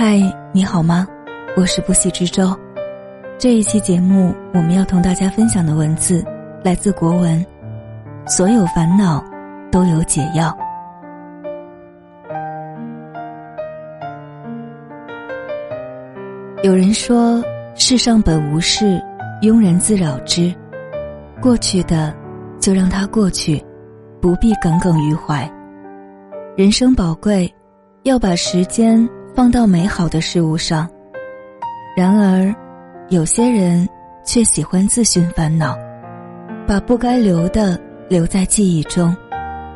嗨，你好吗？我是不息之舟。这一期节目，我们要同大家分享的文字来自国文。所有烦恼都有解药。有人说，世上本无事，庸人自扰之。过去的，就让它过去，不必耿耿于怀。人生宝贵，要把时间放到美好的事物上。然而，有些人却喜欢自寻烦恼，把不该留的留在记忆中，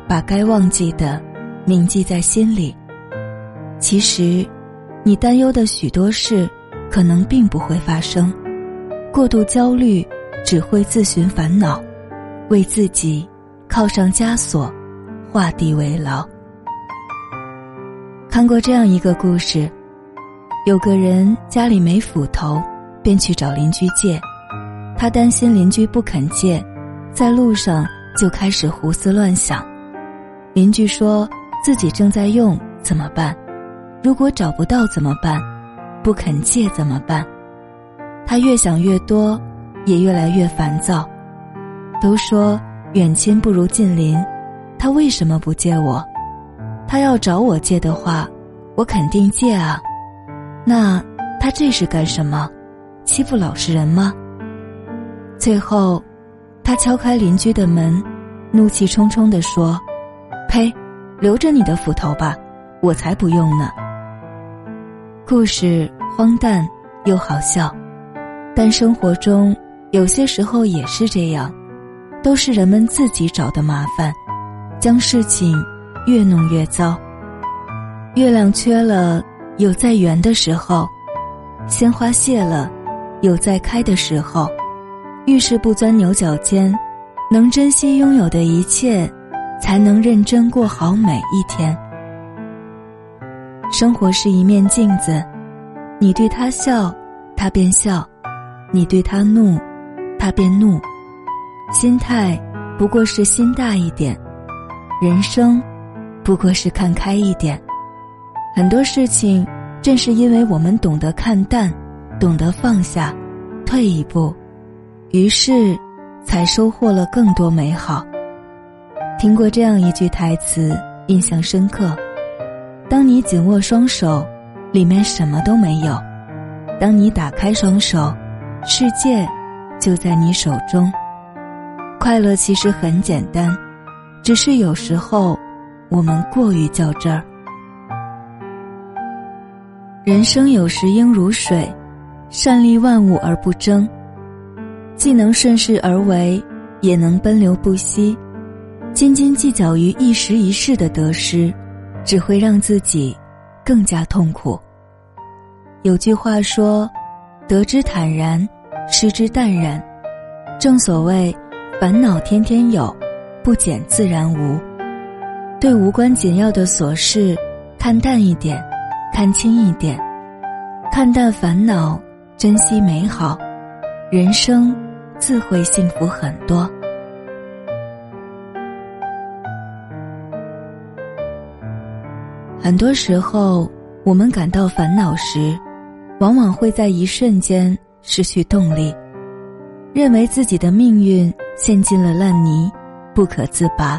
把该忘记的铭记在心里。其实，你担忧的许多事，可能并不会发生。过度焦虑只会自寻烦恼，为自己铐上枷锁，画地为牢。看过这样一个故事，有个人家里没斧头，便去找邻居借。他担心邻居不肯借，在路上就开始胡思乱想。邻居说自己正在用，怎么办？如果找不到怎么办？不肯借怎么办？他越想越多，也越来越烦躁。都说远亲不如近邻，他为什么不借我？他要找我借的话，我肯定借啊。那他这是干什么？欺负老实人吗？最后，他敲开邻居的门，怒气冲冲地说：“呸！留着你的斧头吧，我才不用呢。”故事荒诞又好笑，但生活中有些时候也是这样，都是人们自己找的麻烦，将事情。越弄越糟。月亮缺了，有在圆的时候；鲜花谢了，有在开的时候。遇事不钻牛角尖，能珍惜拥有的一切，才能认真过好每一天。生活是一面镜子，你对他笑，他便笑；你对他怒，他便怒。心态不过是心大一点，人生。不过是看开一点，很多事情正是因为我们懂得看淡，懂得放下，退一步，于是才收获了更多美好。听过这样一句台词，印象深刻：当你紧握双手，里面什么都没有；当你打开双手，世界就在你手中。快乐其实很简单，只是有时候。我们过于较真儿。人生有时应如水，善利万物而不争，既能顺势而为，也能奔流不息。斤斤计较于一时一世的得失，只会让自己更加痛苦。有句话说：“得之坦然，失之淡然。”正所谓，烦恼天天有，不减自然无。对无关紧要的琐事，看淡一点，看清一点，看淡烦恼，珍惜美好，人生自会幸福很多。很多时候，我们感到烦恼时，往往会在一瞬间失去动力，认为自己的命运陷进了烂泥，不可自拔。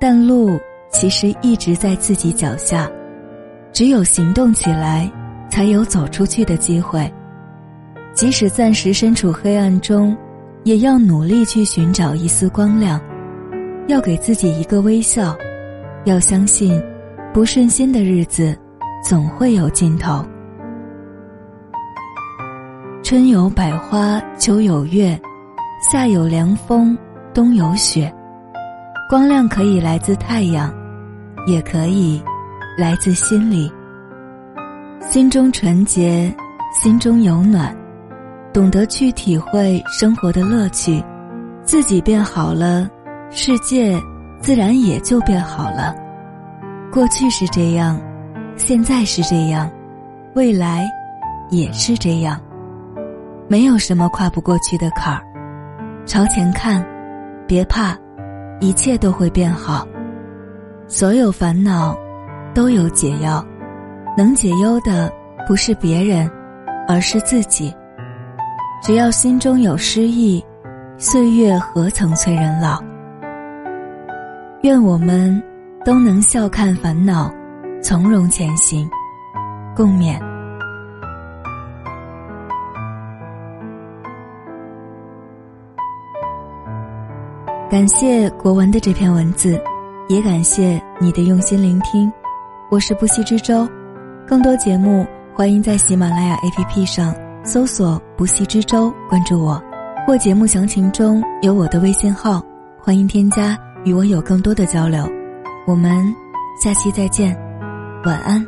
但路其实一直在自己脚下，只有行动起来，才有走出去的机会。即使暂时身处黑暗中，也要努力去寻找一丝光亮。要给自己一个微笑，要相信，不顺心的日子总会有尽头。春有百花，秋有月，夏有凉风，冬有雪。光亮可以来自太阳，也可以来自心里。心中纯洁，心中有暖，懂得去体会生活的乐趣，自己变好了，世界自然也就变好了。过去是这样，现在是这样，未来也是这样。没有什么跨不过去的坎儿，朝前看，别怕。一切都会变好，所有烦恼都有解药，能解忧的不是别人，而是自己。只要心中有诗意，岁月何曾催人老？愿我们都能笑看烦恼，从容前行。共勉。感谢国文的这篇文字，也感谢你的用心聆听。我是不息之舟，更多节目欢迎在喜马拉雅 APP 上。搜索“不息之舟”，关注我，或节目详情中有我的微信号，欢迎添加，与我有更多的交流。我们下期再见，晚安。